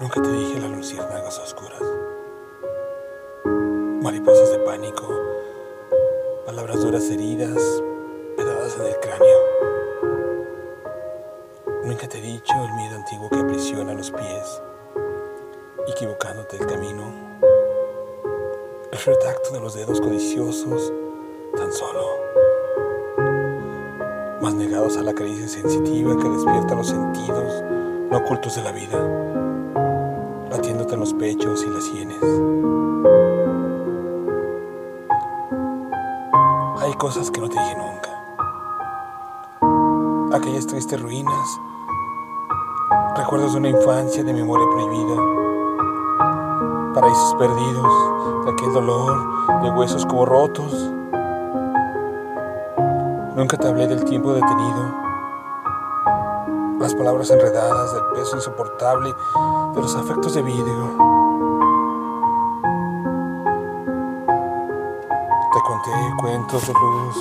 Nunca te dije las luciérnagas oscuras, mariposas de pánico, palabras duras heridas, pedadas en el cráneo. Nunca te he dicho el miedo antiguo que aprisiona los pies, equivocándote el camino. El frío de los dedos codiciosos, tan solo, más negados a la caricia sensitiva que despierta los sentidos no ocultos de la vida en los pechos y las sienes. Hay cosas que no te dije nunca. Aquellas tristes ruinas, recuerdos de una infancia de memoria prohibida, paraísos perdidos, de aquel dolor, de huesos como rotos. Nunca te hablé del tiempo detenido las palabras enredadas, del peso insoportable de los afectos de vidrio. Te conté cuentos de luz,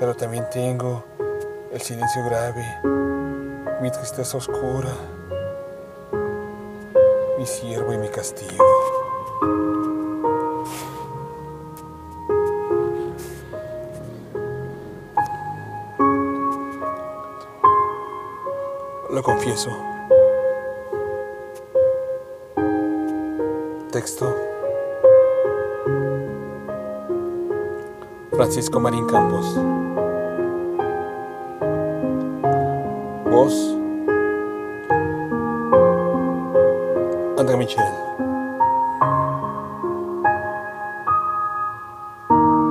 pero también tengo el silencio grave, mi tristeza oscura, mi siervo y mi castigo. Lo confieso. Texto. Francisco Marín Campos. Voz. André Michel.